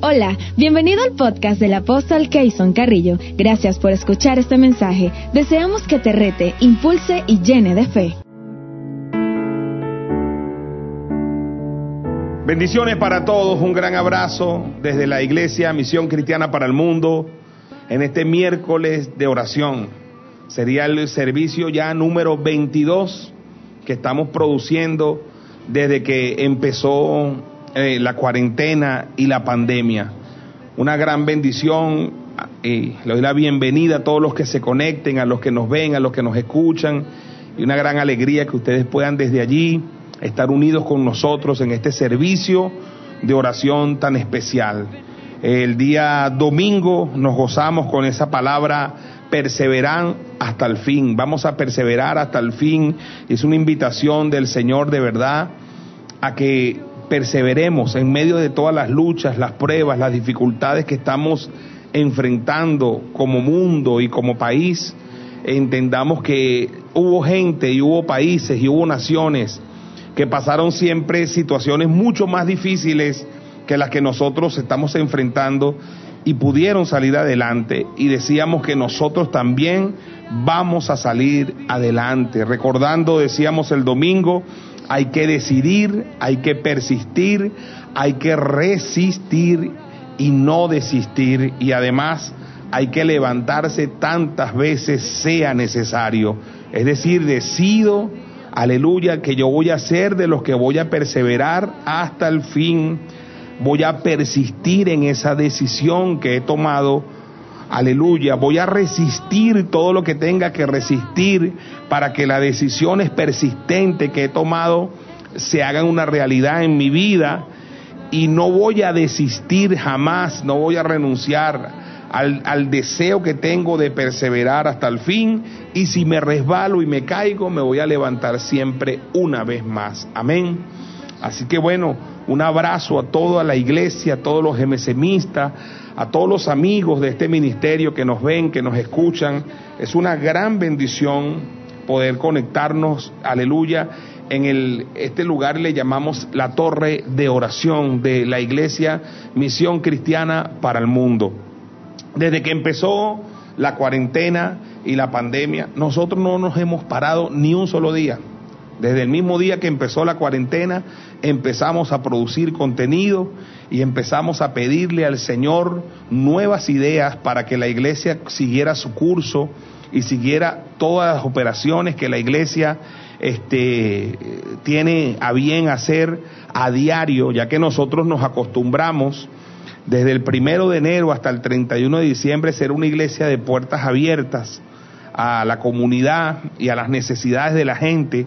Hola, bienvenido al podcast del apóstol Keyson Carrillo. Gracias por escuchar este mensaje. Deseamos que te rete, impulse y llene de fe. Bendiciones para todos, un gran abrazo desde la Iglesia Misión Cristiana para el Mundo en este miércoles de oración. Sería el servicio ya número 22 que estamos produciendo desde que empezó eh, la cuarentena y la pandemia. Una gran bendición y le doy la bienvenida a todos los que se conecten, a los que nos ven, a los que nos escuchan y una gran alegría que ustedes puedan desde allí estar unidos con nosotros en este servicio de oración tan especial. El día domingo nos gozamos con esa palabra perseveran hasta el fin. Vamos a perseverar hasta el fin. Es una invitación del Señor de verdad a que perseveremos en medio de todas las luchas, las pruebas, las dificultades que estamos enfrentando como mundo y como país, entendamos que hubo gente y hubo países y hubo naciones que pasaron siempre situaciones mucho más difíciles que las que nosotros estamos enfrentando y pudieron salir adelante y decíamos que nosotros también vamos a salir adelante. Recordando, decíamos el domingo, hay que decidir, hay que persistir, hay que resistir y no desistir y además hay que levantarse tantas veces sea necesario. Es decir, decido, aleluya, que yo voy a ser de los que voy a perseverar hasta el fin, voy a persistir en esa decisión que he tomado aleluya, voy a resistir todo lo que tenga que resistir para que las decisiones persistentes que he tomado se hagan una realidad en mi vida y no voy a desistir jamás, no voy a renunciar al, deseo que tengo de perseverar hasta el fin y si me resbalo y me caigo, me voy a levantar siempre una vez más. Amén. Así que bueno, un abrazo a toda la iglesia, a todos los gemesemistas, a todos los amigos de este ministerio que nos ven, que nos escuchan. Es una gran bendición poder conectarnos, aleluya, en el, este lugar le llamamos la torre de oración de la iglesia Misión Cristiana para el Mundo. Desde que empezó la cuarentena y la pandemia, nosotros no nos hemos parado ni un solo día. Desde el mismo día que empezó la cuarentena, empezamos a producir contenido y empezamos a pedirle al Señor nuevas ideas para que la iglesia siguiera su curso y siguiera todas las operaciones que la iglesia este, tiene a bien hacer a diario, ya que nosotros nos acostumbramos desde el primero de enero hasta el 31 de diciembre ser una iglesia de puertas abiertas a la comunidad y a las necesidades de la gente.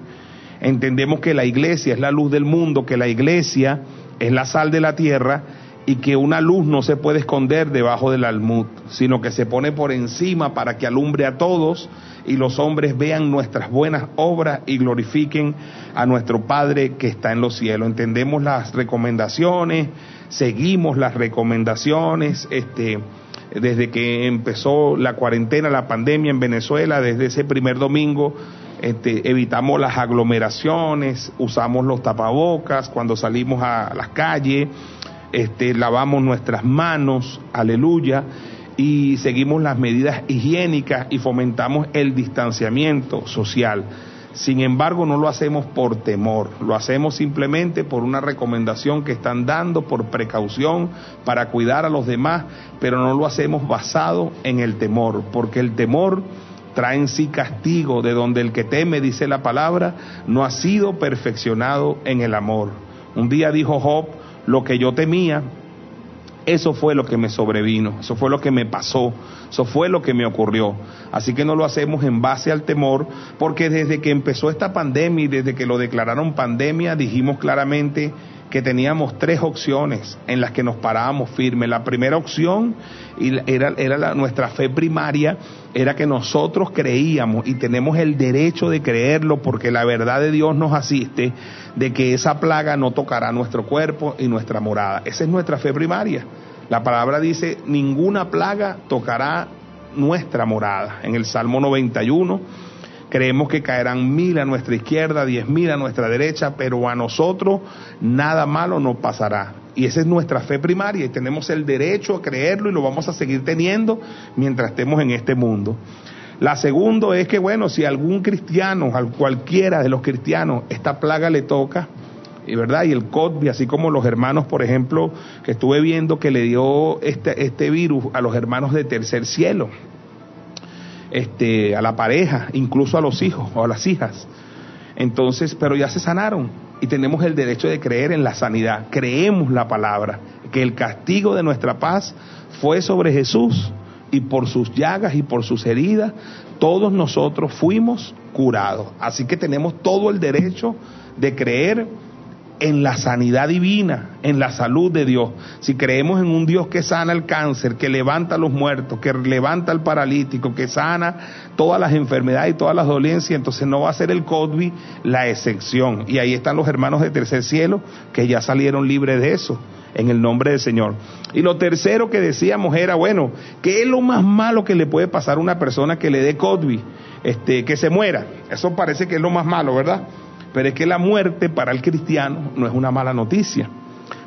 Entendemos que la iglesia es la luz del mundo, que la iglesia es la sal de la tierra y que una luz no se puede esconder debajo del almud, sino que se pone por encima para que alumbre a todos y los hombres vean nuestras buenas obras y glorifiquen a nuestro Padre que está en los cielos. Entendemos las recomendaciones, seguimos las recomendaciones, este desde que empezó la cuarentena, la pandemia en Venezuela, desde ese primer domingo este, evitamos las aglomeraciones, usamos los tapabocas cuando salimos a las calles, este, lavamos nuestras manos, aleluya, y seguimos las medidas higiénicas y fomentamos el distanciamiento social. Sin embargo, no lo hacemos por temor, lo hacemos simplemente por una recomendación que están dando, por precaución, para cuidar a los demás, pero no lo hacemos basado en el temor, porque el temor trae en sí castigo, de donde el que teme, dice la palabra, no ha sido perfeccionado en el amor. Un día dijo Job, lo que yo temía, eso fue lo que me sobrevino, eso fue lo que me pasó, eso fue lo que me ocurrió. Así que no lo hacemos en base al temor, porque desde que empezó esta pandemia y desde que lo declararon pandemia, dijimos claramente que teníamos tres opciones en las que nos parábamos firmes. La primera opción era, era nuestra fe primaria, era que nosotros creíamos y tenemos el derecho de creerlo porque la verdad de Dios nos asiste de que esa plaga no tocará nuestro cuerpo y nuestra morada. Esa es nuestra fe primaria. La palabra dice, ninguna plaga tocará nuestra morada. En el Salmo 91 Creemos que caerán mil a nuestra izquierda, diez mil a nuestra derecha, pero a nosotros nada malo nos pasará. Y esa es nuestra fe primaria y tenemos el derecho a creerlo y lo vamos a seguir teniendo mientras estemos en este mundo. La segunda es que, bueno, si algún cristiano, a cualquiera de los cristianos, esta plaga le toca, y verdad, y el COVID, así como los hermanos, por ejemplo, que estuve viendo que le dio este, este virus a los hermanos de tercer cielo, este, a la pareja, incluso a los hijos o a las hijas. Entonces, pero ya se sanaron y tenemos el derecho de creer en la sanidad. Creemos la palabra, que el castigo de nuestra paz fue sobre Jesús y por sus llagas y por sus heridas, todos nosotros fuimos curados. Así que tenemos todo el derecho de creer en la sanidad divina, en la salud de Dios. Si creemos en un Dios que sana el cáncer, que levanta a los muertos, que levanta al paralítico, que sana todas las enfermedades y todas las dolencias, entonces no va a ser el COVID la excepción. Y ahí están los hermanos de tercer cielo que ya salieron libres de eso, en el nombre del Señor. Y lo tercero que decíamos era, bueno, ¿qué es lo más malo que le puede pasar a una persona que le dé COVID? Este, que se muera. Eso parece que es lo más malo, ¿verdad? Pero es que la muerte para el cristiano no es una mala noticia,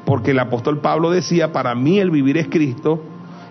porque el apóstol Pablo decía, para mí el vivir es Cristo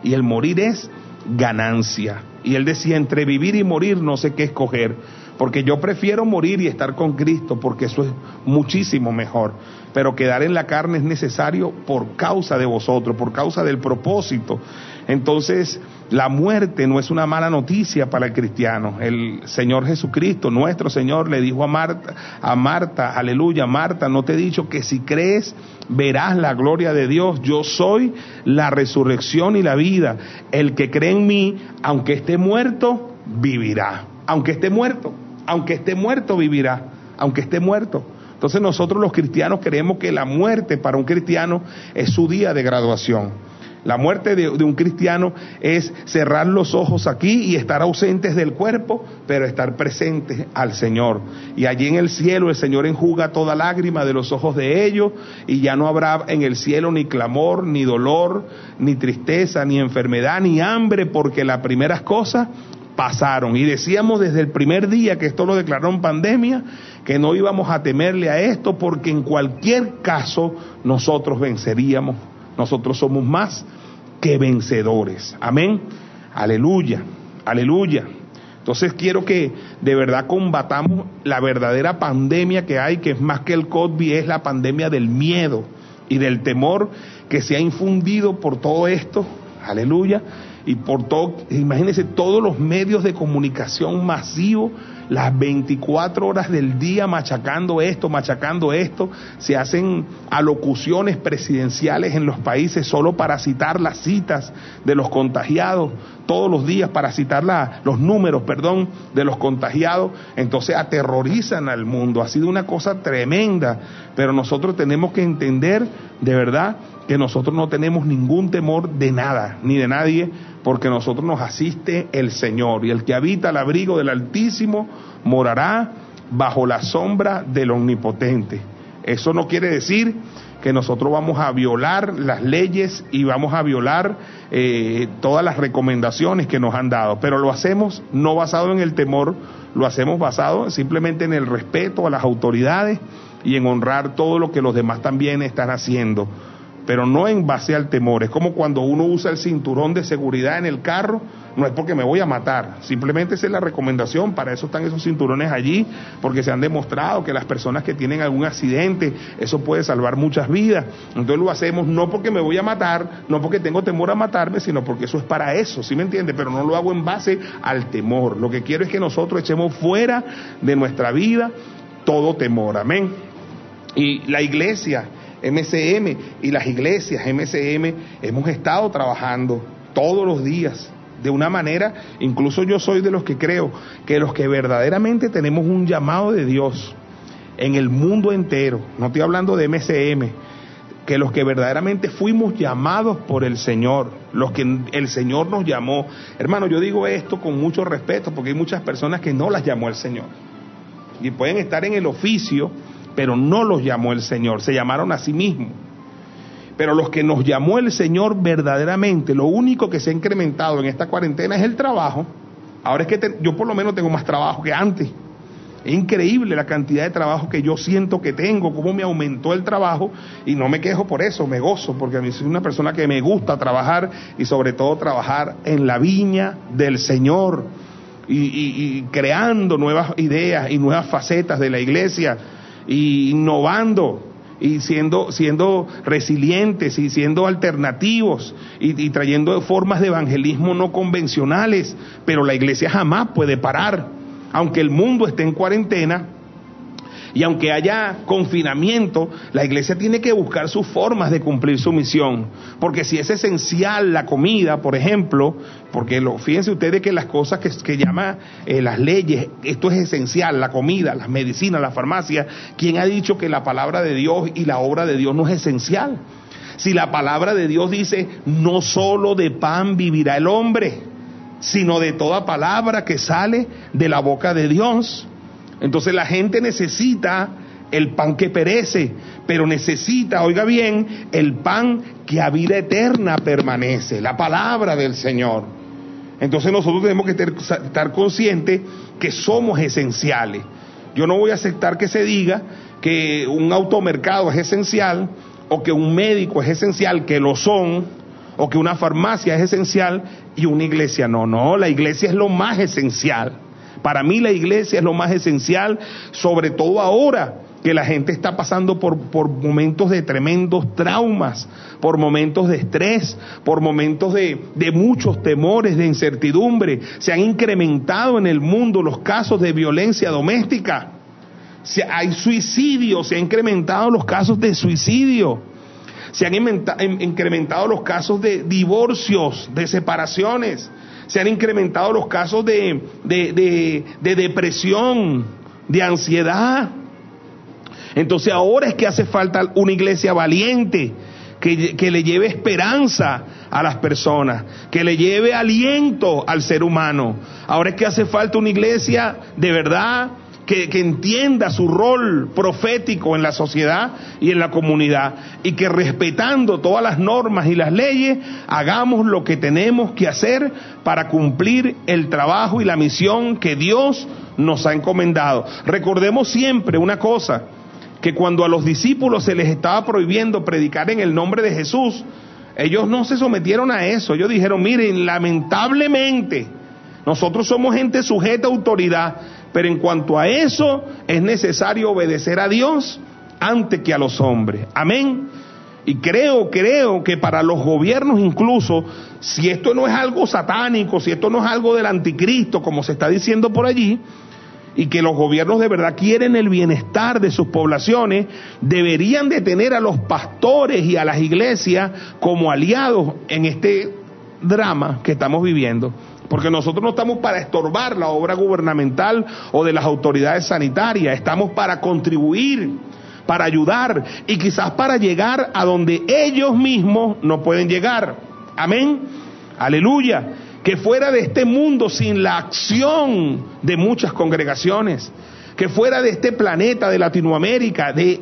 y el morir es ganancia. Y él decía, entre vivir y morir no sé qué escoger, porque yo prefiero morir y estar con Cristo, porque eso es muchísimo mejor. Pero quedar en la carne es necesario por causa de vosotros, por causa del propósito. Entonces, la muerte no es una mala noticia para el cristiano. El Señor Jesucristo, nuestro Señor, le dijo a Marta, a Marta, aleluya, Marta, no te he dicho que si crees verás la gloria de Dios. Yo soy la resurrección y la vida. El que cree en mí, aunque esté muerto, vivirá. Aunque esté muerto, aunque esté muerto, vivirá. Aunque esté muerto. Entonces nosotros los cristianos creemos que la muerte para un cristiano es su día de graduación. La muerte de, un cristiano es cerrar los ojos aquí y estar ausentes del cuerpo, pero estar presentes al Señor. Y allí en el cielo el Señor enjuga toda lágrima de los ojos de ellos y ya no habrá en el cielo ni clamor, ni dolor, ni tristeza, ni enfermedad, ni hambre, porque las primeras cosas pasaron. Y decíamos desde el primer día que esto lo declararon pandemia, que no íbamos a temerle a esto porque en cualquier caso nosotros venceríamos. Nosotros somos más que vencedores. Amén. Aleluya, aleluya. Entonces quiero que de verdad combatamos la verdadera pandemia que hay, que es más que el COVID, es la pandemia del miedo y del temor que se ha infundido por todo esto. Aleluya. Y por todo, imagínense todos los medios de comunicación masivos las 24 horas del día machacando esto, machacando esto. Se hacen alocuciones presidenciales en los países solo para citar las citas de los contagiados, todos los días para citar los números, perdón, de los contagiados. Entonces aterrorizan al mundo. Ha sido una cosa tremenda, pero nosotros tenemos que entender de verdad que nosotros no tenemos ningún temor de nada, ni de nadie, porque nosotros nos asiste el Señor. Y el que habita el abrigo del Altísimo morará bajo la sombra del Omnipotente. Eso no quiere decir que nosotros vamos a violar las leyes y vamos a violar eh, todas las recomendaciones que nos han dado, pero lo hacemos no basado en el temor, lo hacemos basado simplemente en el respeto a las autoridades y en honrar todo lo que los demás también están haciendo pero no en base al temor. Es como cuando uno usa el cinturón de seguridad en el carro, no es porque me voy a matar, simplemente esa es la recomendación, para eso están esos cinturones allí, porque se han demostrado que las personas que tienen algún accidente, eso puede salvar muchas vidas. Entonces lo hacemos no porque me voy a matar, no porque tengo temor a matarme, sino porque eso es para eso, ¿sí me entiende? Pero no lo hago en base al temor. Lo que quiero es que nosotros echemos fuera de nuestra vida todo temor, amén. Y la iglesia MCM y las iglesias MCM hemos estado trabajando todos los días de una manera, incluso yo soy de los que creo que los que verdaderamente tenemos un llamado de Dios en el mundo entero, no estoy hablando de MCM, que los que verdaderamente fuimos llamados por el Señor, los que el Señor nos llamó. Hermano, yo digo esto con mucho respeto porque hay muchas personas que no las llamó el Señor. Y pueden estar en el oficio, pero no los llamó el Señor, se llamaron a sí mismos. Pero los que nos llamó el Señor verdaderamente, lo único que se ha incrementado en esta cuarentena es el trabajo. Ahora es que yo por lo menos tengo más trabajo que antes. Es increíble la cantidad de trabajo que yo siento que tengo, cómo me aumentó el trabajo y no me quejo por eso, me gozo, porque a mí soy una persona que me gusta trabajar y sobre todo trabajar en la viña del Señor y, creando nuevas ideas y nuevas facetas de la iglesia y innovando y siendo, siendo resilientes y siendo alternativos y, y, trayendo formas de evangelismo no convencionales, pero la iglesia jamás puede parar. Aunque el mundo esté en cuarentena y aunque haya confinamiento, la iglesia tiene que buscar sus formas de cumplir su misión. Porque si es esencial la comida, por ejemplo, porque lo, fíjense ustedes que las cosas que, que llama eh, las leyes, esto es esencial, la comida, las medicinas, la farmacia, ¿quién ha dicho que la palabra de Dios y la obra de Dios no es esencial? Si la palabra de Dios dice, no solo de pan vivirá el hombre, sino de toda palabra que sale de la boca de Dios. Entonces la gente necesita el pan que perece, pero necesita, oiga bien, el pan que a vida eterna permanece, la palabra del Señor. Entonces nosotros tenemos que estar conscientes que somos esenciales. Yo no voy a aceptar que se diga que un automercado es esencial o que un médico es esencial, que lo son, o que una farmacia es esencial y una iglesia no. No, la iglesia es lo más esencial. Para mí la iglesia es lo más esencial, sobre todo ahora que la gente está pasando por, por momentos de tremendos traumas, por momentos de estrés, por momentos de, de muchos temores, de incertidumbre. Se han incrementado en el mundo los casos de violencia doméstica. Se, hay suicidio, se han incrementado los casos de suicidio se han incrementado los casos de divorcios, de separaciones, se han incrementado los casos de, depresión, de ansiedad. Entonces ahora es que hace falta una iglesia valiente, que, que, le lleve esperanza a las personas, que le lleve aliento al ser humano. Ahora es que hace falta una iglesia de verdad que, entienda su rol profético en la sociedad y en la comunidad y que respetando todas las normas y las leyes hagamos lo que tenemos que hacer para cumplir el trabajo y la misión que Dios nos ha encomendado. Recordemos siempre una cosa, que cuando a los discípulos se les estaba prohibiendo predicar en el nombre de Jesús, ellos no se sometieron a eso, ellos dijeron, miren, lamentablemente, nosotros somos gente sujeta a autoridad, pero en cuanto a eso, es necesario obedecer a Dios antes que a los hombres. Amén. Y creo, creo que para los gobiernos incluso, si esto no es algo satánico, si esto no es algo del anticristo, como se está diciendo por allí, y que los gobiernos de verdad quieren el bienestar de sus poblaciones, deberían de tener a los pastores y a las iglesias como aliados en este drama que estamos viviendo. Porque nosotros no estamos para estorbar la obra gubernamental o de las autoridades sanitarias, estamos para contribuir, para ayudar y quizás para llegar a donde ellos mismos no pueden llegar. Amén. Aleluya. Que fuera de este mundo sin la acción de muchas congregaciones que fuera de este planeta, de Latinoamérica, de,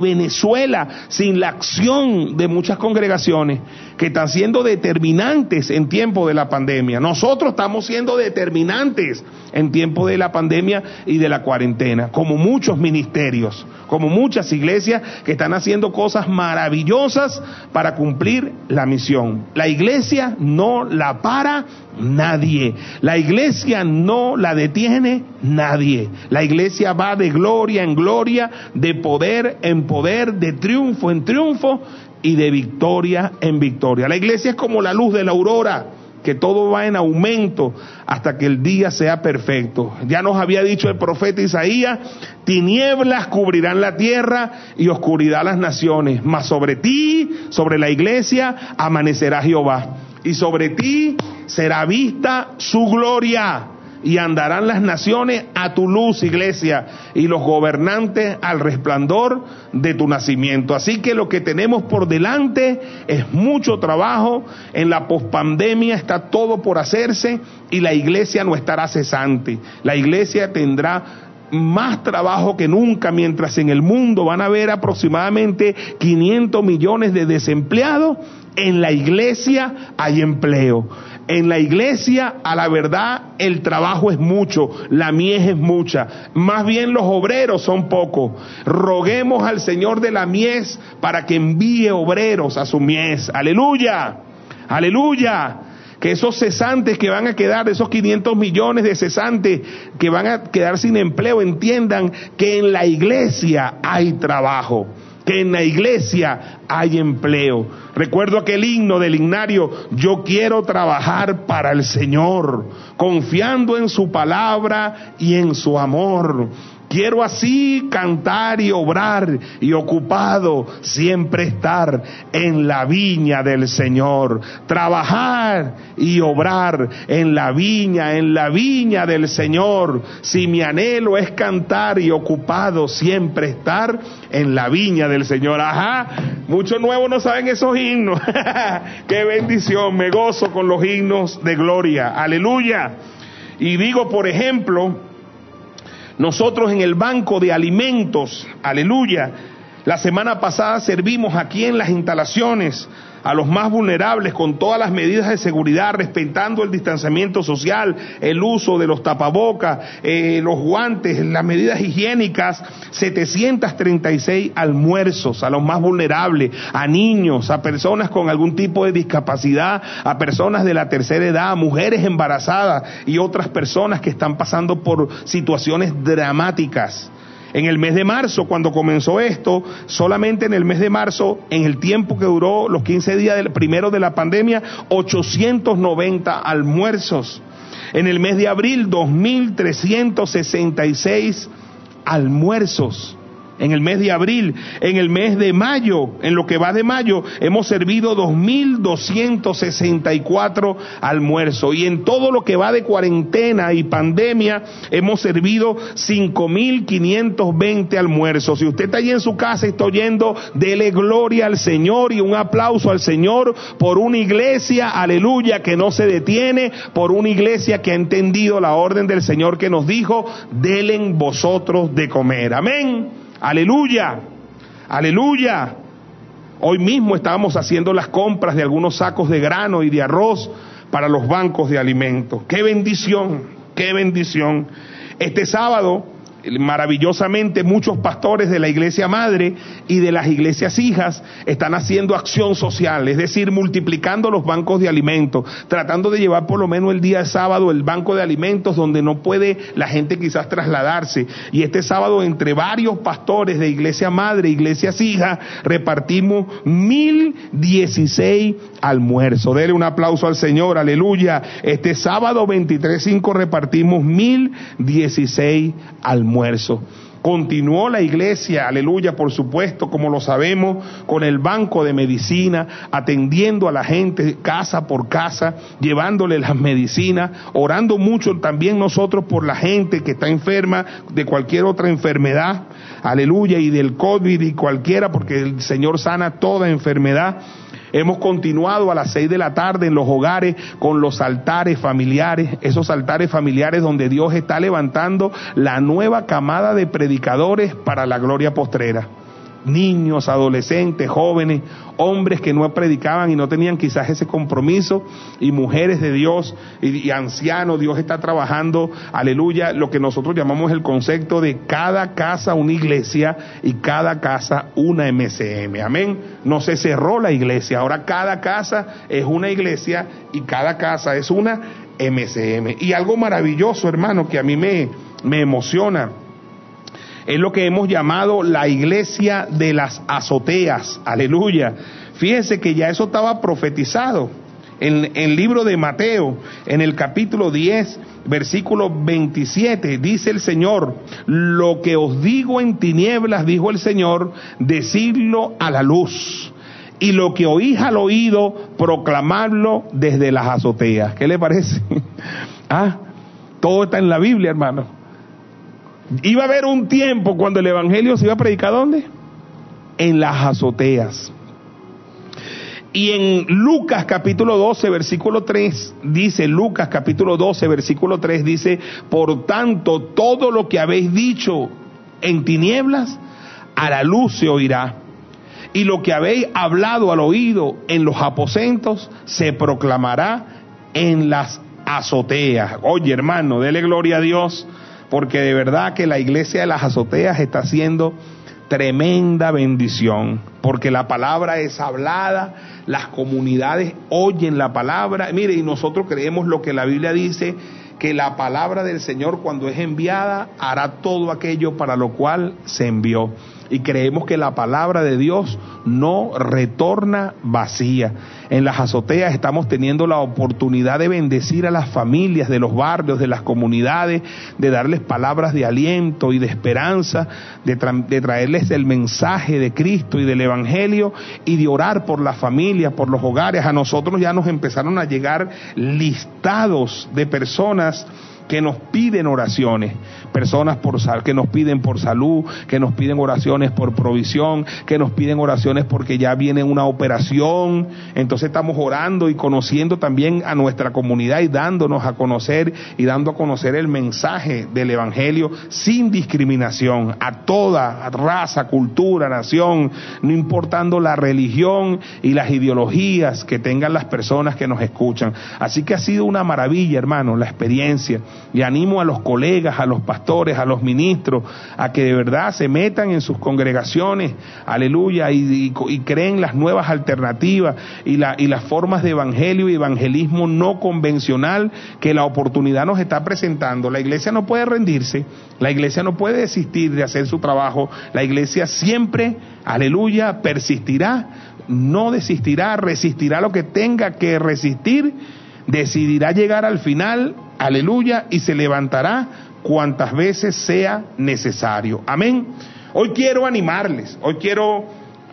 Venezuela, sin la acción de muchas congregaciones que están siendo determinantes en tiempo de la pandemia. Nosotros estamos siendo determinantes en tiempo de la pandemia y de la cuarentena, como muchos ministerios, como muchas iglesias que están haciendo cosas maravillosas para cumplir la misión. La iglesia no la para nadie. La iglesia no la detiene nadie. La iglesia va de gloria en gloria, de poder en poder, de triunfo en triunfo y de victoria en victoria. La iglesia es como la luz de la aurora que todo va en aumento hasta que el día sea perfecto. Ya nos había dicho el profeta Isaías, tinieblas cubrirán la tierra y oscuridad las naciones, mas sobre ti, sobre la iglesia, amanecerá Jehová, y sobre ti será vista su gloria y andarán las naciones a tu luz, iglesia, y los gobernantes al resplandor de tu nacimiento. Así que lo que tenemos por delante es mucho trabajo, en la pospandemia está todo por hacerse y la iglesia no estará cesante. La iglesia tendrá más trabajo que nunca, mientras en el mundo van a haber aproximadamente 500 millones de desempleados En la iglesia hay empleo. En la iglesia, a la verdad, el trabajo es mucho, la mies es mucha. Más bien los obreros son pocos. Roguemos al Señor de la mies para que envíe obreros a su mies. Aleluya. Aleluya que esos cesantes que van a quedar, esos 500 millones de cesantes que van a quedar sin empleo, entiendan que en la iglesia hay trabajo que en la iglesia hay empleo. Recuerdo aquel himno del himnario, yo quiero trabajar para el Señor, confiando en su palabra y en su amor. Quiero así cantar y obrar y ocupado siempre estar en la viña del Señor. Trabajar y obrar en la viña, en la viña del Señor. Si mi anhelo es cantar y ocupado siempre estar en la viña del Señor. Ajá, muchos nuevos no saben esos himnos. Qué bendición, me gozo con los himnos de gloria. Aleluya. Y digo, por ejemplo, nosotros en el banco de alimentos, aleluya, la semana pasada servimos aquí en las instalaciones a los más vulnerables con todas las medidas de seguridad, respetando el distanciamiento social, el uso de los tapabocas, eh, los guantes, las medidas higiénicas, 736 almuerzos a los más vulnerables, a niños, a personas con algún tipo de discapacidad, a personas de la tercera edad, a mujeres embarazadas y otras personas que están pasando por situaciones dramáticas. En el mes de marzo, cuando comenzó esto, solamente en el mes de marzo, en el tiempo que duró los 15 días del primero de la pandemia, 890 almuerzos. En el mes de abril, 2.366 almuerzos en el mes de abril, en el mes de mayo, en lo que va de mayo, hemos servido 2.264 almuerzos y en todo lo que va de cuarentena y pandemia hemos servido 5.520 almuerzos. Si usted está allí en su casa y está oyendo, dele gloria al Señor y un aplauso al Señor por una iglesia, aleluya, que no se detiene, por una iglesia que ha entendido la orden del Señor que nos dijo, delen vosotros de comer. Amén. Aleluya, aleluya. Hoy mismo estábamos haciendo las compras de algunos sacos de grano y de arroz para los bancos de alimentos. Qué bendición, qué bendición. Este sábado maravillosamente muchos pastores de la iglesia madre y de las iglesias hijas están haciendo acción social, es decir, multiplicando los bancos de alimentos, tratando de llevar por lo menos el día sábado el banco de alimentos donde no puede la gente quizás trasladarse. Y este sábado entre varios pastores de iglesia madre, iglesias hijas, repartimos mil dieciséis almuerzos. Dele un aplauso al Señor, aleluya. Este sábado 23.5 repartimos mil dieciséis almuerzos almuerzo. Continuó la iglesia, aleluya, por supuesto, como lo sabemos, con el banco de medicina, atendiendo a la gente casa por casa, llevándole las medicinas, orando mucho también nosotros por la gente que está enferma de cualquier otra enfermedad, aleluya, y del COVID y cualquiera, porque el Señor sana toda enfermedad. Hemos continuado a las seis de la tarde en los hogares con los altares familiares, esos altares familiares donde Dios está levantando la nueva camada de predicadores para la gloria postrera niños, adolescentes, jóvenes, hombres que no predicaban y no tenían quizás ese compromiso, y mujeres de Dios y, ancianos. Dios está trabajando, aleluya, lo que nosotros llamamos el concepto de cada casa una iglesia y cada casa una MCM. Amén. No se cerró la iglesia, ahora cada casa es una iglesia y cada casa es una MCM. Y algo maravilloso, hermano, que a mí me, me emociona es lo que hemos llamado la iglesia de las azoteas. Aleluya. Fíjense que ya eso estaba profetizado. En, el libro de Mateo, en el capítulo 10, versículo 27, dice el Señor, lo que os digo en tinieblas, dijo el Señor, decirlo a la luz. Y lo que oís al oído, proclamarlo desde las azoteas. ¿Qué le parece? ah, todo está en la Biblia, hermano. Iba a haber un tiempo cuando el Evangelio se iba a predicar ¿dónde? En las azoteas. Y en Lucas capítulo 12, versículo 3, dice, Lucas capítulo 12, versículo 3, dice, por tanto, todo lo que habéis dicho en tinieblas, a la luz se oirá. y lo que habéis hablado al oído en los aposentos se proclamará en las azoteas. Oye, hermano, dele gloria a Dios, porque de verdad que la iglesia de las azoteas está haciendo tremenda bendición, porque la palabra es hablada, las comunidades oyen la palabra. Mire, y nosotros creemos lo que la Biblia dice, que la palabra del Señor cuando es enviada hará todo aquello para lo cual se envió y creemos que la palabra de Dios no retorna vacía. En las azoteas estamos teniendo la oportunidad de bendecir a las familias de los barrios, de las comunidades, de darles palabras de aliento y de esperanza, de, traerles el mensaje de Cristo y del Evangelio y de orar por las familias, por los hogares. A nosotros ya nos empezaron a llegar listados de personas que nos piden oraciones, personas por, que nos piden por salud, que nos piden oraciones por provisión, que nos piden oraciones porque ya viene una operación, entonces estamos orando y conociendo también a nuestra comunidad y dándonos a conocer y dando a conocer el mensaje del Evangelio sin discriminación a toda raza, cultura, nación, no importando la religión y las ideologías que tengan las personas que nos escuchan. Así que ha sido una maravilla, hermano, la experiencia y animo a los colegas, a los pastores, a los ministros, a que de verdad se metan en sus congregaciones, aleluya, y, creen las nuevas alternativas y, la, y las formas de evangelio y evangelismo no convencional que la oportunidad nos está presentando. La iglesia no puede rendirse, la iglesia no puede desistir de hacer su trabajo, la iglesia siempre, aleluya, persistirá, no desistirá, resistirá lo que tenga que resistir decidirá llegar al final, aleluya, y se levantará cuantas veces sea necesario. Amén. Hoy quiero animarles, hoy quiero,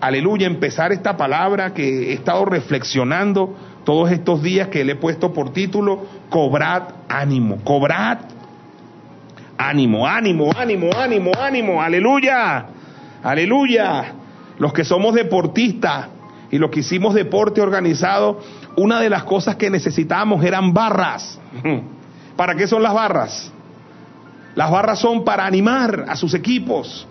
aleluya, empezar esta palabra que he estado reflexionando todos estos días que le he puesto por título, cobrad ánimo, cobrad ánimo, ánimo, ánimo, ánimo, ánimo, aleluya, aleluya. Los que somos deportistas y los que hicimos deporte organizado, una de las cosas que necesitábamos eran barras. ¿Para qué son las barras? Las barras son para animar a sus equipos.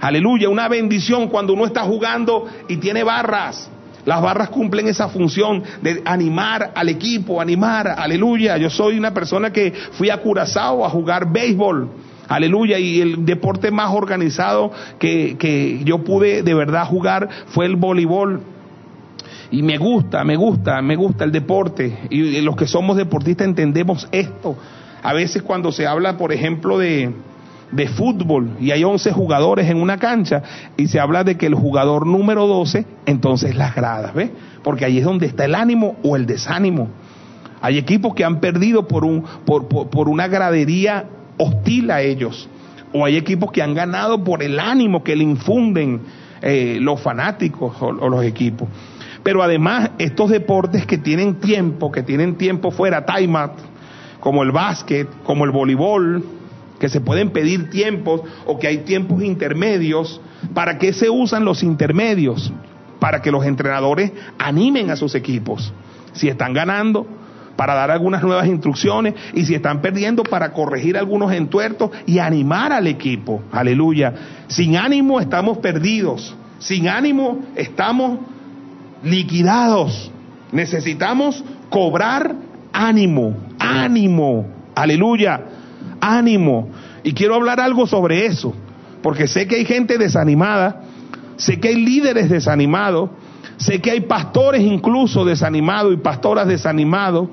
Aleluya, una bendición cuando uno está jugando y tiene barras. Las barras cumplen esa función de animar al equipo, animar, aleluya. Yo soy una persona que fui a Curazao a jugar béisbol. Aleluya, y el deporte más organizado que, que yo pude de verdad jugar fue el voleibol. Y me gusta, me gusta, me gusta el deporte. Y los que somos deportistas entendemos esto. A veces cuando se habla, por ejemplo, de, de fútbol y hay 11 jugadores en una cancha y se habla de que el jugador número 12, entonces las gradas, ¿ves? Porque ahí es donde está el ánimo o el desánimo. Hay equipos que han perdido por, un, por, por, una gradería hostil a ellos. O hay equipos que han ganado por el ánimo que le infunden eh, los fanáticos o los equipos. Pero además, estos deportes que tienen tiempo, que tienen tiempo fuera, time out, como el básquet, como el voleibol, que se pueden pedir tiempos o que hay tiempos intermedios, ¿para qué se usan los intermedios? Para que los entrenadores animen a sus equipos. Si están ganando, para dar algunas nuevas instrucciones y si están perdiendo para corregir algunos entuertos y animar al equipo. Aleluya. Sin ánimo estamos perdidos. Sin ánimo estamos liquidados. Necesitamos cobrar ánimo, ánimo, aleluya, ánimo. Y quiero hablar algo sobre eso, porque sé que hay gente desanimada, sé que hay líderes desanimados, sé que hay pastores incluso desanimados y pastoras desanimados,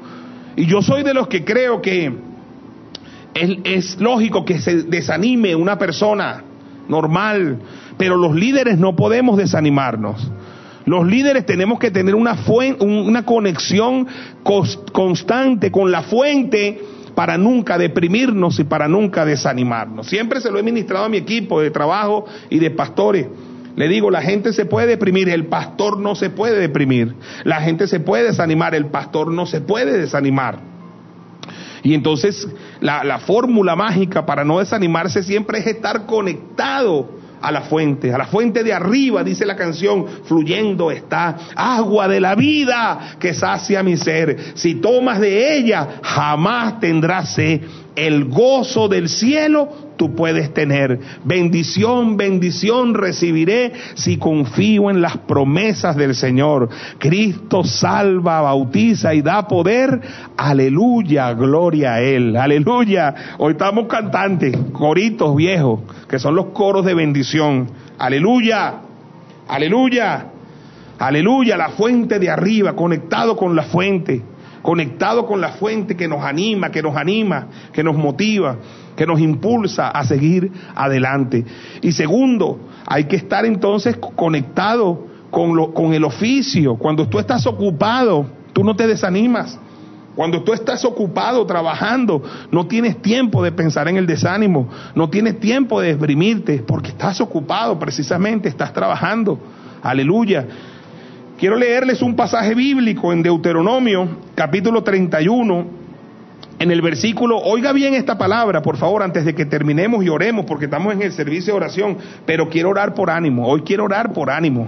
y yo soy de los que creo que es, es lógico que se desanime una persona normal, pero los líderes no podemos desanimarnos. Los líderes tenemos que tener una, conexión constante con la fuente para nunca deprimirnos y para nunca desanimarnos. Siempre se lo he ministrado a mi equipo de trabajo y de pastores. Le digo, la gente se puede deprimir, el pastor no se puede deprimir. La gente se puede desanimar, el pastor no se puede desanimar. Y entonces la fórmula mágica para no desanimarse siempre es estar conectado a la fuente, a la fuente de arriba, dice la canción, fluyendo está agua de la vida que sacia mi ser. Si tomas de ella, jamás tendrás sed. el gozo del cielo tú puedes tener. Bendición, bendición recibiré si confío en las promesas del Señor. Cristo salva, bautiza y da poder. Aleluya, gloria a Él. Aleluya. Hoy estamos cantantes, coritos viejos, que son los coros de bendición. Aleluya, aleluya, aleluya, la fuente de arriba, conectado con la fuente conectado con la fuente que nos anima, que nos anima, que nos motiva, que nos impulsa a seguir adelante. Y segundo, hay que estar entonces conectado con, lo, con el oficio. Cuando tú estás ocupado, tú no te desanimas. Cuando tú estás ocupado trabajando, no tienes tiempo de pensar en el desánimo, no tienes tiempo de exprimirte, porque estás ocupado precisamente, estás trabajando. Aleluya. Quiero leerles un pasaje bíblico en Deuteronomio, capítulo 31, en el versículo, oiga bien esta palabra, por favor, antes de que terminemos y oremos, porque estamos en el servicio de oración, pero quiero orar por ánimo, hoy quiero orar por ánimo.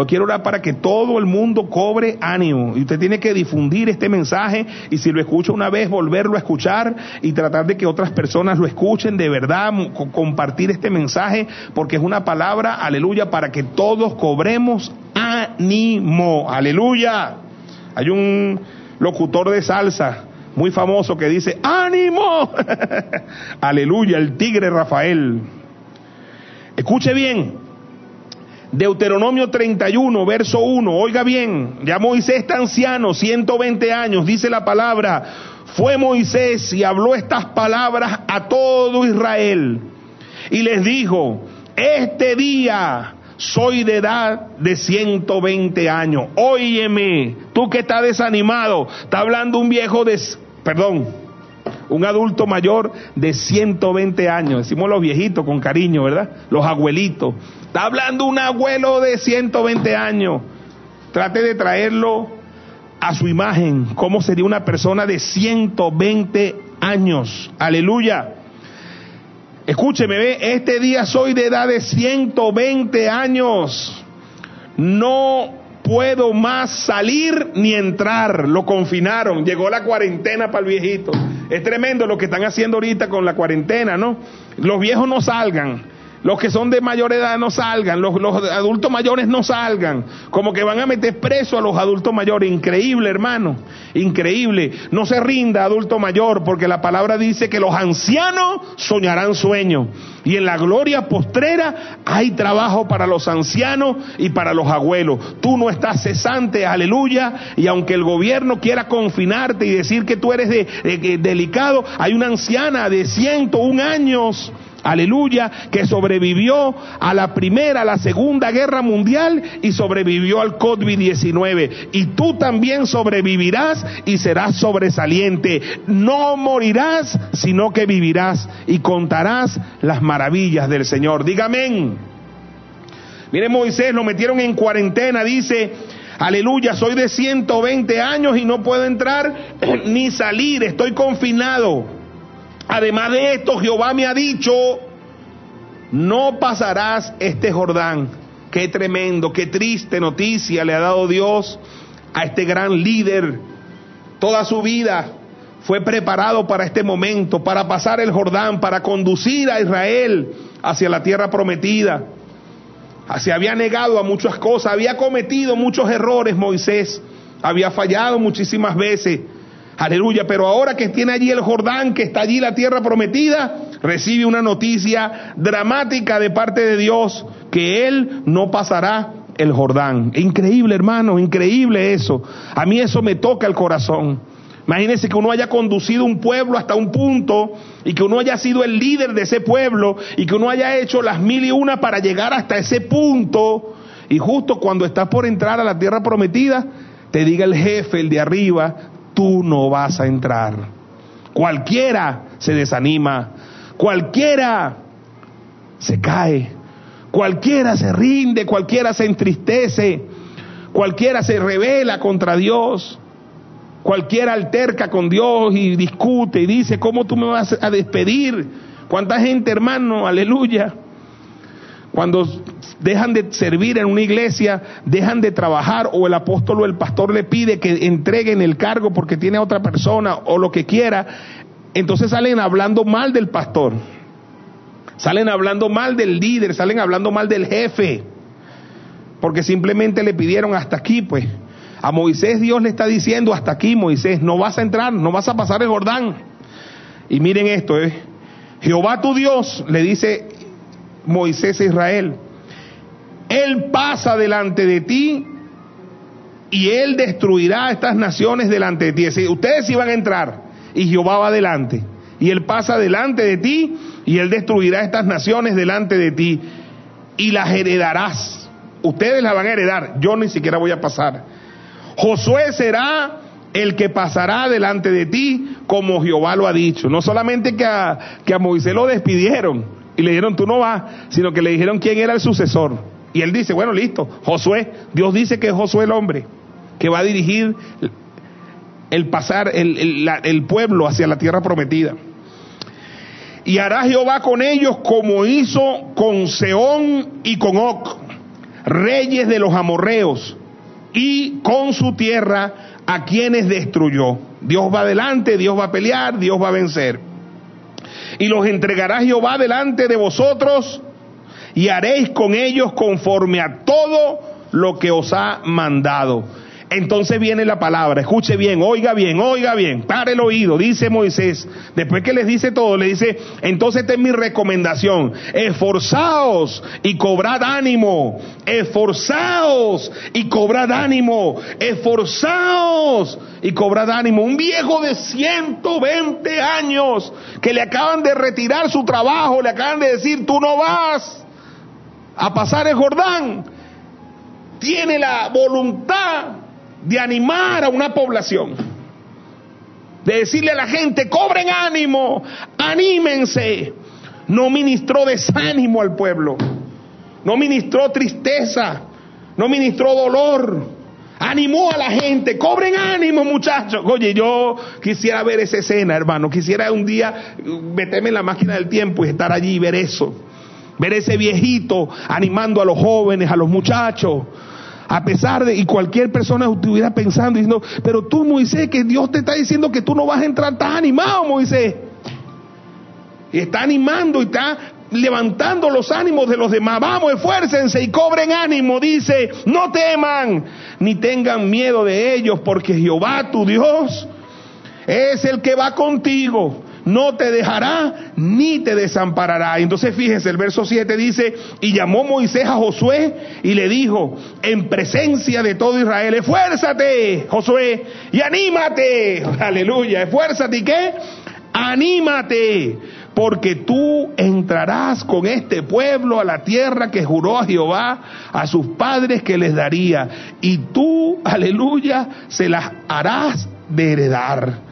Hoy quiero orar para que todo el mundo cobre ánimo. Y usted tiene que difundir este mensaje y si lo escucha una vez, volverlo a escuchar y tratar de que otras personas lo escuchen de verdad, compartir este mensaje, porque es una palabra, aleluya, para que todos cobremos ánimo. Aleluya. Hay un locutor de salsa muy famoso que dice, ánimo. aleluya, el tigre Rafael. Escuche bien. Deuteronomio 31, verso 1, oiga bien, ya Moisés está anciano, 120 años, dice la palabra, fue Moisés y habló estas palabras a todo Israel. Y les dijo, este día soy de edad de 120 años, óyeme, tú que estás desanimado, está hablando un viejo de, perdón, un adulto mayor de 120 años, decimos los viejitos con cariño, ¿verdad? Los abuelitos. Está hablando un abuelo de 120 años. Trate de traerlo a su imagen, cómo sería una persona de 120 años. Aleluya. Escúcheme, ve, este día soy de edad de 120 años. No puedo más salir ni entrar. Lo confinaron. Llegó la cuarentena para el viejito. Es tremendo lo que están haciendo ahorita con la cuarentena, ¿no? Los viejos no salgan. Los que son de mayor edad no salgan, los, adultos mayores no salgan, como que van a meter preso a los adultos mayores. Increíble, hermano, increíble. No se rinda, adulto mayor, porque la palabra dice que los ancianos soñarán sueños. Y en la gloria postrera hay trabajo para los ancianos y para los abuelos. Tú no estás cesante, aleluya. Y aunque el gobierno quiera confinarte y decir que tú eres de, delicado, hay una anciana de 101 años aleluya, que sobrevivió a la primera, a la segunda guerra mundial y sobrevivió al COVID-19. Y tú también sobrevivirás y serás sobresaliente. No morirás, sino que vivirás y contarás las maravillas del Señor. Dígame. Mire Moisés, lo metieron en cuarentena, dice, aleluya, soy de 120 años y no puedo entrar ni salir, estoy confinado. Además de esto, Jehová me ha dicho, no pasarás este Jordán. Qué tremendo, qué triste noticia le ha dado Dios a este gran líder. Toda su vida fue preparado para este momento, para pasar el Jordán, para conducir a Israel hacia la tierra prometida. Se había negado a muchas cosas, había cometido muchos errores Moisés, había fallado muchísimas veces Aleluya, pero ahora que tiene allí el Jordán, que está allí la tierra prometida, recibe una noticia dramática de parte de Dios, que Él no pasará el Jordán. Increíble, hermano, increíble eso. A mí eso me toca el corazón. Imagínense que uno haya conducido un pueblo hasta un punto y que uno haya sido el líder de ese pueblo y que uno haya hecho las mil y una para llegar hasta ese punto y justo cuando estás por entrar a la tierra prometida, te diga el jefe, el de arriba, tú no vas a entrar. Cualquiera se desanima, cualquiera se cae, cualquiera se rinde, cualquiera se entristece, cualquiera se revela contra Dios, cualquiera alterca con Dios y discute y dice, ¿cómo tú me vas a despedir? ¿Cuánta gente, hermano? Aleluya. Cuando dejan de servir en una iglesia, dejan de trabajar o el apóstol o el pastor le pide que entreguen el cargo porque tiene a otra persona o lo que quiera, entonces salen hablando mal del pastor, salen hablando mal del líder, salen hablando mal del jefe, porque simplemente le pidieron hasta aquí, pues. A Moisés Dios le está diciendo hasta aquí, Moisés, no vas a entrar, no vas a pasar el Jordán. Y miren esto, ¿eh? Jehová tu Dios le dice Moisés a Israel, Él pasa delante de ti y Él destruirá estas naciones delante de ti. Es ustedes iban a entrar y Jehová va delante y Él pasa delante de ti y Él destruirá estas naciones delante de ti y las heredarás. Ustedes las van a heredar, yo ni siquiera voy a pasar. Josué será el que pasará delante de ti como Jehová lo ha dicho. No solamente que a, que a Moisés lo despidieron y le dijeron tú no vas, sino que le dijeron quién era el sucesor. Y él dice, bueno, listo, Josué, Dios dice que es Josué el hombre que va a dirigir el pasar el, el pueblo hacia la tierra prometida. Y hará Jehová con ellos como hizo con Seón y con Oc, reyes de los amorreos y con su tierra a quienes destruyó. Dios va adelante, Dios va a pelear, Dios va a vencer. Y los entregará Jehová delante de vosotros y haréis con ellos conforme a todo lo que os ha mandado. Entonces viene la palabra, escuche bien, oiga bien, oiga bien, pare el oído, dice Moisés, después que les dice todo, le dice, entonces esta es mi recomendación, esforzaos y cobrad ánimo, esforzaos y cobrad ánimo, esforzaos y cobrad ánimo. Un viejo de 120 años que le acaban de retirar su trabajo, le acaban de decir, tú no vas a pasar el Jordán, tiene la voluntad de animar a una población, de decirle a la gente, cobren ánimo, anímense. No ministró desánimo al pueblo, no ministró tristeza, no ministró dolor, animó a la gente, cobren ánimo muchachos. Oye, yo quisiera ver esa escena, hermano, quisiera un día meterme en la máquina del tiempo y estar allí y ver eso. Ver ese viejito animando a los jóvenes, a los muchachos, a pesar de, y cualquier persona estuviera pensando, diciendo, pero tú Moisés, que Dios te está diciendo que tú no vas a entrar, estás animado Moisés. Y está animando y está levantando los ánimos de los demás. Vamos, esfuércense y cobren ánimo. Dice, no teman ni tengan miedo de ellos, porque Jehová tu Dios es el que va contigo no te dejará ni te desamparará. Entonces fíjense, el verso 7 dice, y llamó Moisés a Josué y le dijo, en presencia de todo Israel, esfuérzate, Josué, y anímate, aleluya, esfuérzate y qué, anímate, porque tú entrarás con este pueblo a la tierra que juró a Jehová a sus padres que les daría, y tú, aleluya, se las harás de heredar.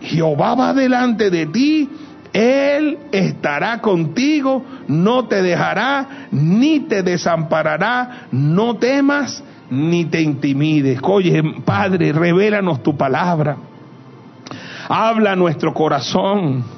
Jehová va delante de ti, Él estará contigo, no te dejará, ni te desamparará, no temas, ni te intimides. Oye, Padre, revélanos tu palabra. Habla nuestro corazón.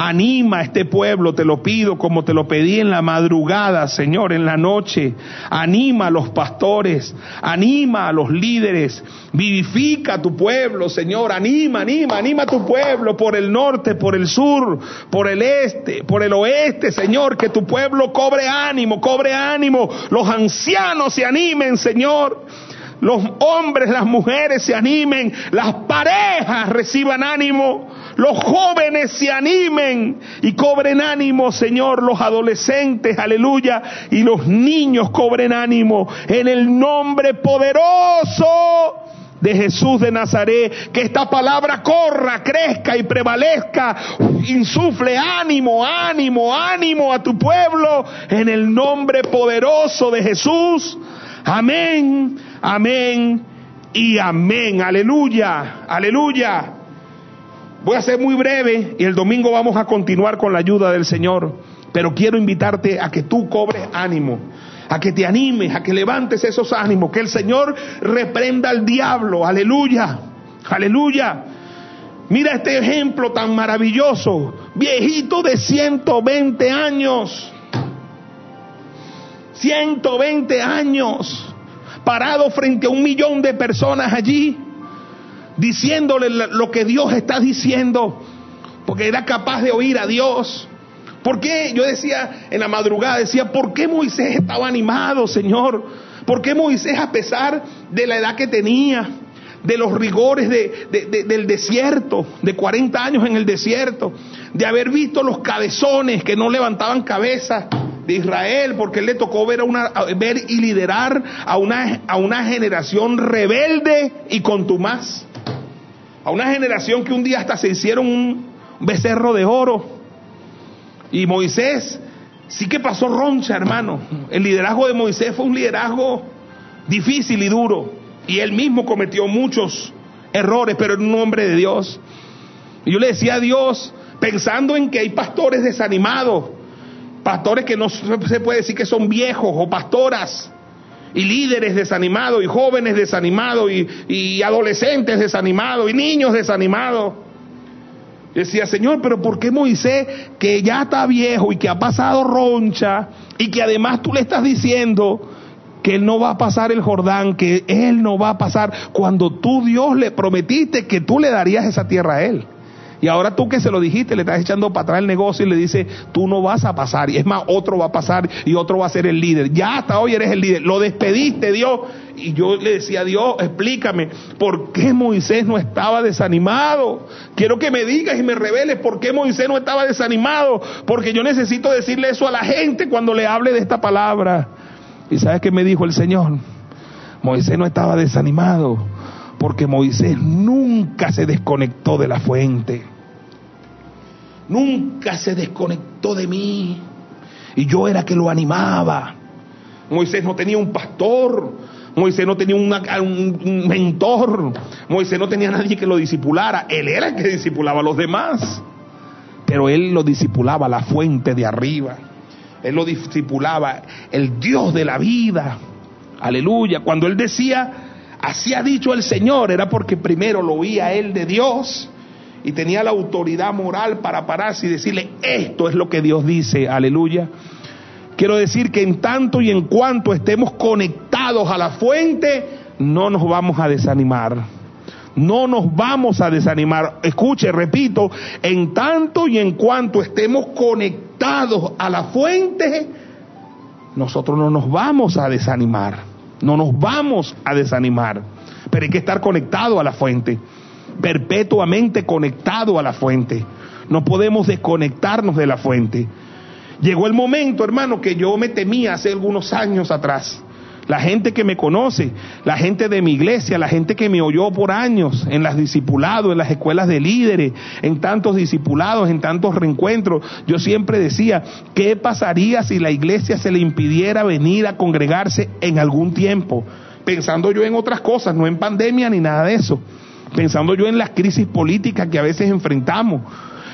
Anima a este pueblo, te lo pido como te lo pedí en la madrugada, Señor, en la noche. Anima a los pastores, anima a los líderes, vivifica a tu pueblo, Señor. Anima, anima, anima a tu pueblo por el norte, por el sur, por el este, por el oeste, Señor. Que tu pueblo cobre ánimo, cobre ánimo. Los ancianos se animen, Señor los hombres, las mujeres se animen, las parejas reciban ánimo, los jóvenes se animen y cobren ánimo, Señor, los adolescentes, aleluya, y los niños cobren ánimo en el nombre poderoso de Jesús de Nazaret, que esta palabra corra, crezca y prevalezca, insufle ánimo, ánimo, ánimo a tu pueblo en el nombre poderoso de Jesús. Amén, amén y amén. Aleluya, aleluya. Voy a ser muy breve y el domingo vamos a continuar con la ayuda del Señor. Pero quiero invitarte a que tú cobres ánimo, a que te animes, a que levantes esos ánimos, que el Señor reprenda al diablo. Aleluya, aleluya. Mira este ejemplo tan maravilloso. Viejito de 120 años. 120 años. Parado frente a un millón de personas allí diciéndole lo que Dios está diciendo. porque era capaz de oír a Dios. ¿Por qué? Yo decía en la madrugada, decía, ¿por qué Moisés estaba animado, Señor? ¿Por qué Moisés, a pesar de la edad que tenía, de los rigores del desierto, de 40 años en el desierto, de haber visto los cabezones que no levantaban cabeza de Israel, porque le tocó ver, a una, ver y liderar a una, a una generación rebelde y contumaz, a una generación que un día hasta se hicieron un becerro de oro. Y Moisés sí que pasó roncha, hermano. El liderazgo de Moisés fue un liderazgo difícil y duro. Y él mismo cometió muchos errores, pero en un hombre de Dios. Yo le decía a Dios, pensando en que hay pastores desanimados, pastores que no se puede decir que son viejos, o pastoras, y líderes desanimados, y jóvenes desanimados, y, adolescentes desanimados, y niños desanimados. Decía, Señor, pero ¿por qué Moisés, que ya está viejo y que ha pasado roncha, y que además tú le estás diciendo que él no va a pasar el Jordán, que él no va a pasar cuando tú Dios le prometiste que tú le darías esa tierra a él. Y ahora tú que se lo dijiste, le estás echando para atrás el negocio y le dice, tú no vas a pasar. Y es más, otro va a pasar y otro va a ser el líder. Ya hasta hoy eres el líder. Lo despediste, Dios. Y yo le decía, Dios, explícame, ¿por qué Moisés no estaba desanimado? Quiero que me digas y me reveles por qué Moisés no estaba desanimado. Porque yo necesito decirle eso a la gente cuando le hable de esta palabra. ¿Y sabes qué me dijo el Señor? Moisés no estaba desanimado porque Moisés nunca se desconectó de la fuente. Nunca se desconectó de mí. Y yo era que lo animaba. Moisés no tenía un pastor. Moisés no tenía un mentor. Moisés no tenía nadie que lo disipulara. Él era el que disipulaba a los demás. Pero él lo disipulaba la fuente de arriba. Él lo discipulaba, el Dios de la vida. Aleluya. Cuando él decía, así ha dicho el Señor, era porque primero lo oía él de Dios y tenía la autoridad moral para pararse y decirle, esto es lo que Dios dice. Aleluya. Quiero decir que en tanto y en cuanto estemos conectados a la fuente, no nos vamos a desanimar. No nos vamos a desanimar. Escuche, repito, en tanto y en cuanto estemos conectados a la fuente, nosotros no nos vamos a desanimar, no nos vamos a desanimar, pero hay que estar conectado a la fuente, perpetuamente conectado a la fuente. No podemos desconectarnos de la fuente. Llegó el momento, hermano, que yo me temía hace algunos años atrás la gente que me conoce, la gente de mi iglesia, la gente que me oyó por años en las discipulados, en las escuelas de líderes, en tantos discipulados, en tantos reencuentros. Yo siempre decía, ¿qué pasaría si la iglesia se le impidiera venir a congregarse en algún tiempo? Pensando yo en otras cosas, no en pandemia ni nada de eso. Pensando yo en las crisis políticas que a veces enfrentamos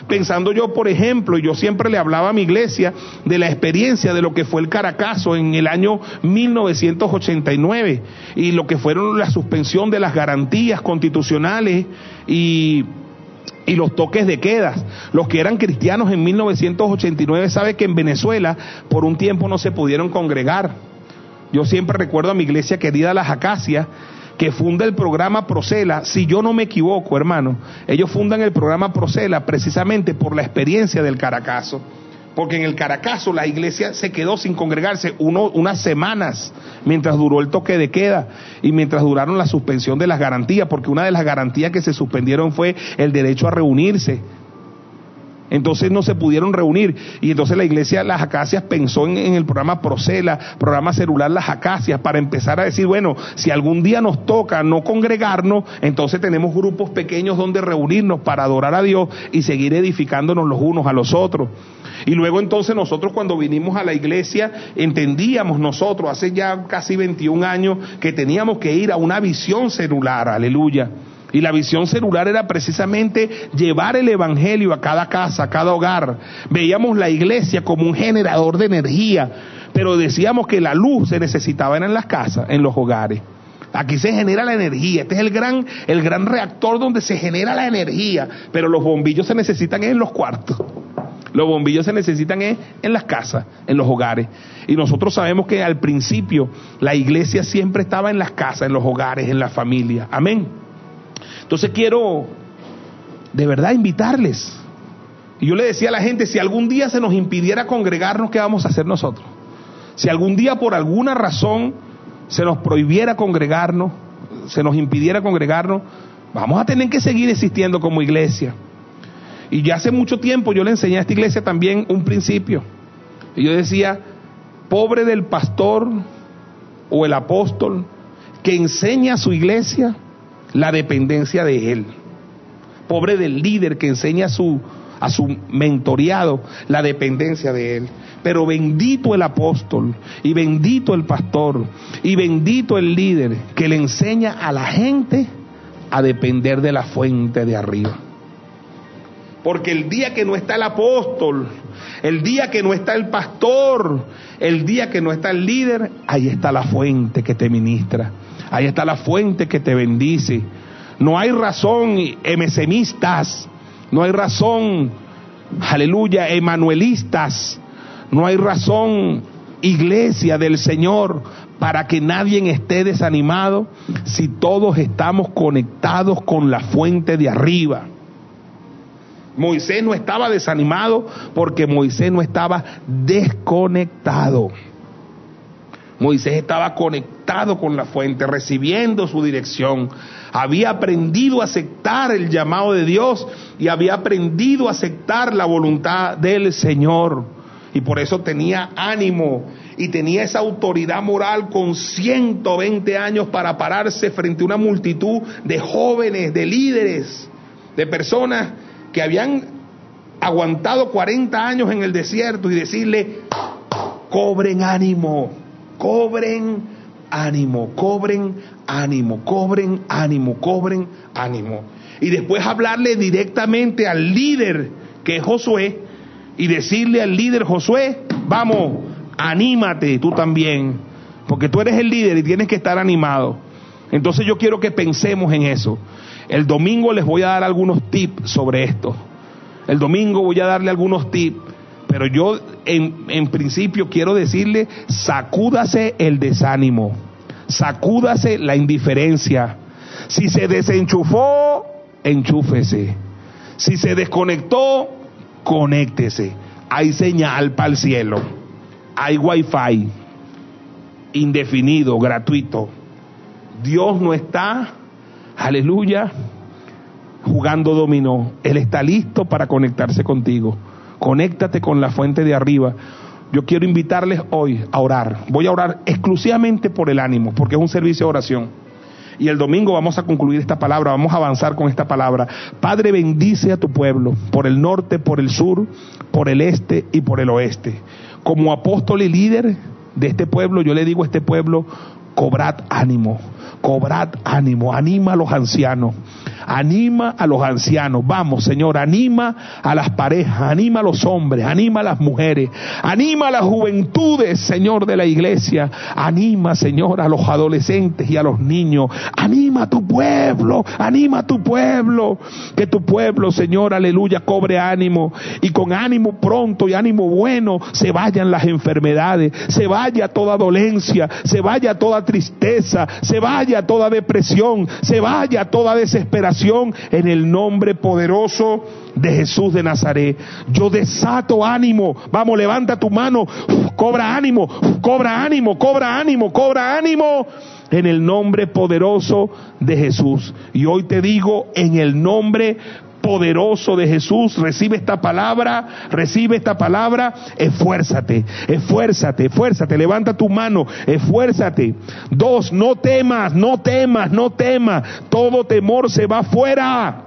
Pensando yo, por ejemplo, yo siempre le hablaba a mi iglesia de la experiencia de lo que fue el Caracazo en el año 1989 y lo que fueron la suspensión de las garantías constitucionales y y los toques de quedas. Los que eran cristianos en 1989 saben que en Venezuela por un tiempo no se pudieron congregar. Yo siempre recuerdo a mi iglesia querida Las Acacias, que funda el programa Procela, si yo no me equivoco, hermano, ellos fundan el programa Procela precisamente por la experiencia del Caracazo. Porque en el Caracazo la iglesia se quedó sin congregarse uno, unas semanas mientras duró el toque de queda y mientras duraron la suspensión de las garantías, porque una de las garantías que se suspendieron fue el derecho a reunirse entonces no se pudieron reunir y entonces la iglesia Las Acacias pensó en, el programa Procela, programa celular Las Acacias, para empezar a decir, bueno, si algún día nos toca no congregarnos, entonces tenemos grupos pequeños donde reunirnos para adorar a Dios y seguir edificándonos los unos a los otros. Y luego entonces nosotros cuando vinimos a la iglesia entendíamos nosotros, hace ya casi 21 años, que teníamos que ir a una visión celular, aleluya y la visión celular era precisamente llevar el Evangelio a cada casa, a cada hogar. Veíamos la iglesia como un generador de energía, pero decíamos que la luz se necesitaba en las casas, en los hogares. Aquí se genera la energía. Este es el gran, el gran reactor donde se genera la energía. Pero los bombillos se necesitan en los cuartos. Los bombillos se necesitan en, en las casas, en los hogares. Y nosotros sabemos que al principio la iglesia siempre estaba en las casas, en los hogares, en la familia. Amén. Entonces quiero de verdad invitarles Y yo le decía a la gente, si algún día se nos impidiera congregarnos, ¿qué vamos a hacer nosotros? Si algún día por alguna razón se nos prohibiera congregarnos, se nos impidiera congregarnos, vamos a tener que seguir existiendo como iglesia. Y ya hace mucho tiempo yo le enseñé a esta iglesia también un principio. Y yo decía, pobre del pastor o el apóstol que enseña a su iglesia la dependencia de él. Pobre del líder que enseña a su, a su mentoreado la dependencia de él. Pero bendito el apóstol y bendito el pastor y bendito el líder que le enseña a la gente a depender de la fuente de arriba. Porque el día que no está el apóstol, el día que no está el pastor, el día que no está el líder, ahí está la fuente que te ministra. Ahí está la fuente que te bendice. No hay razón emesemistas, no hay razón, aleluya, emanuelistas, no hay razón iglesia del Señor para que nadie esté desanimado si todos estamos conectados con la fuente de arriba. Moisés no estaba desanimado porque Moisés no estaba desconectado. Moisés estaba conectado con la fuente, recibiendo su dirección. Había aprendido a aceptar el llamado de Dios y había aprendido a aceptar la voluntad del Señor. Y por eso tenía ánimo y tenía esa autoridad moral con 120 años para pararse frente a una multitud de jóvenes, de líderes, de personas que habían aguantado 40 años en el desierto y decirle, cobren ánimo, cobren ánimo, cobren ánimo, cobren ánimo, cobren ánimo. Y después hablarle directamente al líder que es Josué y decirle al líder Josué, vamos, anímate tú también, porque tú eres el líder y tienes que estar animado. Entonces yo quiero que pensemos en eso. El domingo les voy a dar algunos tips sobre esto. El domingo voy a darle algunos tips. Pero yo en, en principio quiero decirle, sacúdase el desánimo, sacúdase la indiferencia. Si se desenchufó, enchúfese. Si se desconectó, conéctese. Hay señal para el cielo. Hay wifi indefinido, gratuito. Dios no está aleluya, jugando dominó. Él está listo para conectarse contigo. Conéctate con la fuente de arriba. Yo quiero invitarles hoy a orar. Voy a orar exclusivamente por el ánimo, porque es un servicio de oración. Y el domingo vamos a concluir esta palabra, vamos a avanzar con esta palabra. Padre, bendice a tu pueblo, por el norte, por el sur, por el este y por el oeste. Como apóstol y líder de este pueblo, yo le digo a este pueblo, cobrad ánimo, cobrad ánimo, anima a los ancianos, anima a los ancianos, vamos Señor, anima a las parejas, anima a los hombres, anima a las mujeres, anima a las juventudes, Señor de la iglesia, anima Señor a los adolescentes y a los niños, anima a tu pueblo, anima a tu pueblo, que tu pueblo Señor, aleluya, cobre ánimo. Y con ánimo pronto y ánimo bueno se vayan las enfermedades, se vaya toda dolencia, se vaya toda tristeza, se vaya toda depresión, se vaya toda desesperación en el nombre poderoso de Jesús de Nazaret. Yo desato ánimo. Vamos, levanta tu mano. cobra ánimo, cobra ánimo, cobra ánimo, cobra ánimo. En el nombre poderoso de Jesús. Y hoy te digo, en el nombre poderoso de Jesús, recibe esta palabra, recibe esta palabra, esfuérzate, esfuérzate, esfuérzate, levanta tu mano, esfuérzate. Dos, no temas, no temas, no temas, todo temor se va fuera.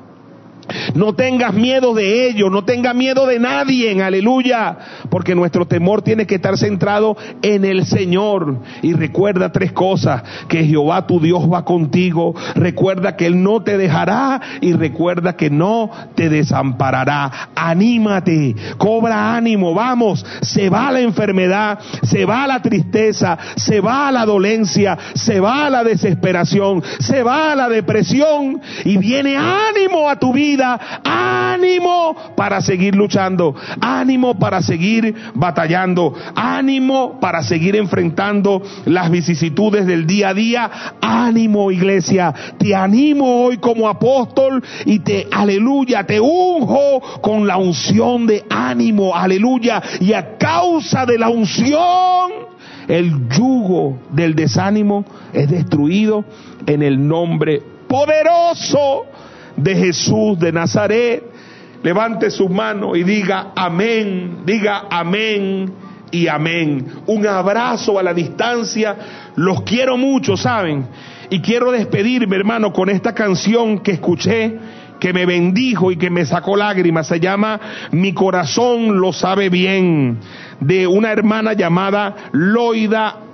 No tengas miedo de ellos, no tengas miedo de nadie, aleluya, porque nuestro temor tiene que estar centrado en el Señor. Y recuerda tres cosas, que Jehová tu Dios va contigo, recuerda que Él no te dejará y recuerda que no te desamparará. Anímate, cobra ánimo, vamos, se va la enfermedad, se va la tristeza, se va la dolencia, se va la desesperación, se va la depresión. Y viene ánimo a tu vida ánimo para seguir luchando, ánimo para seguir batallando, ánimo para seguir enfrentando las vicisitudes del día a día, ánimo iglesia, te animo hoy como apóstol y te, aleluya, te unjo con la unción de ánimo, aleluya, y a causa de la unción, el yugo del desánimo es destruido en el nombre poderoso de Jesús de Nazaret. Levante su mano y diga amén, diga amén y amén. Un abrazo a la distancia. Los quiero mucho, ¿saben? Y quiero despedirme, hermano, con esta canción que escuché, que me bendijo y que me sacó lágrimas. Se llama Mi corazón lo sabe bien de una hermana llamada Loida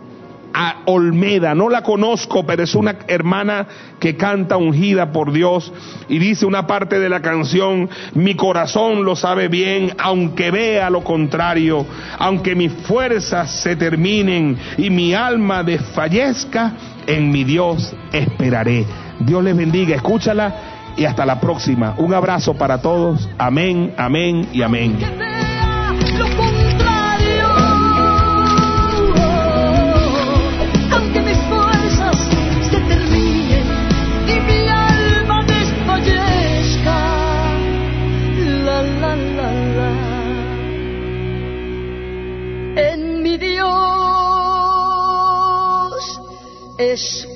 Olmeda. No la conozco, pero es una hermana que canta ungida por Dios y dice una parte de la canción, mi corazón lo sabe bien, aunque vea lo contrario, aunque mis fuerzas se terminen y mi alma desfallezca, en mi Dios esperaré. Dios les bendiga, escúchala y hasta la próxima. Un abrazo para todos. Amén, amén y amén. fish